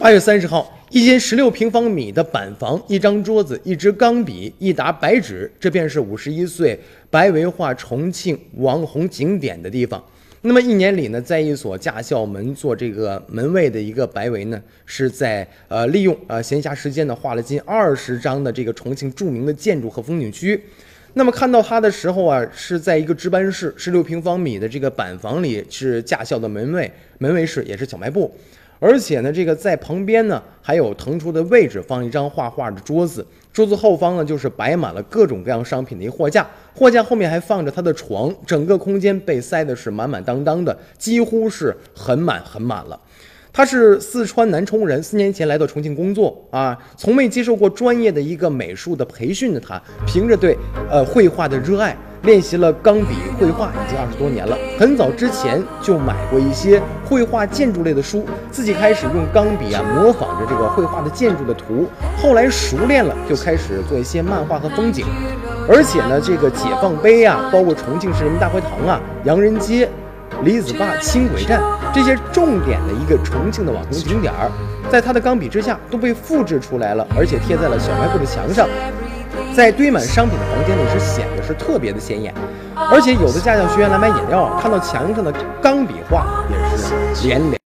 八月三十号，一间十六平方米的板房，一张桌子，一支钢笔，一沓白纸，这便是五十一岁白维画重庆网红景点的地方。那么一年里呢，在一所驾校门做这个门卫的一个白维呢，是在呃利用呃闲暇时间呢画了近二十张的这个重庆著名的建筑和风景区。那么看到他的时候啊，是在一个值班室，十六平方米的这个板房里，是驾校的门卫，门卫室也是小卖部。而且呢，这个在旁边呢，还有腾出的位置放一张画画的桌子，桌子后方呢就是摆满了各种各样商品的一货架，货架后面还放着他的床，整个空间被塞的是满满当当的，几乎是很满很满了。他是四川南充人，四年前来到重庆工作啊，从未接受过专业的一个美术的培训的他，凭着对呃绘画的热爱。练习了钢笔绘画已经二十多年了，很早之前就买过一些绘画建筑类的书，自己开始用钢笔啊模仿着这个绘画的建筑的图，后来熟练了就开始做一些漫画和风景，而且呢，这个解放碑啊，包括重庆市人民大会堂啊、洋人街、李子坝轻轨站这些重点的一个重庆的网红景点儿，在他的钢笔之下都被复制出来了，而且贴在了小卖部的墙上。在堆满商品的房间里是显得是特别的显眼，而且有的驾校学员来买饮料，看到墙上的钢笔画也是连连。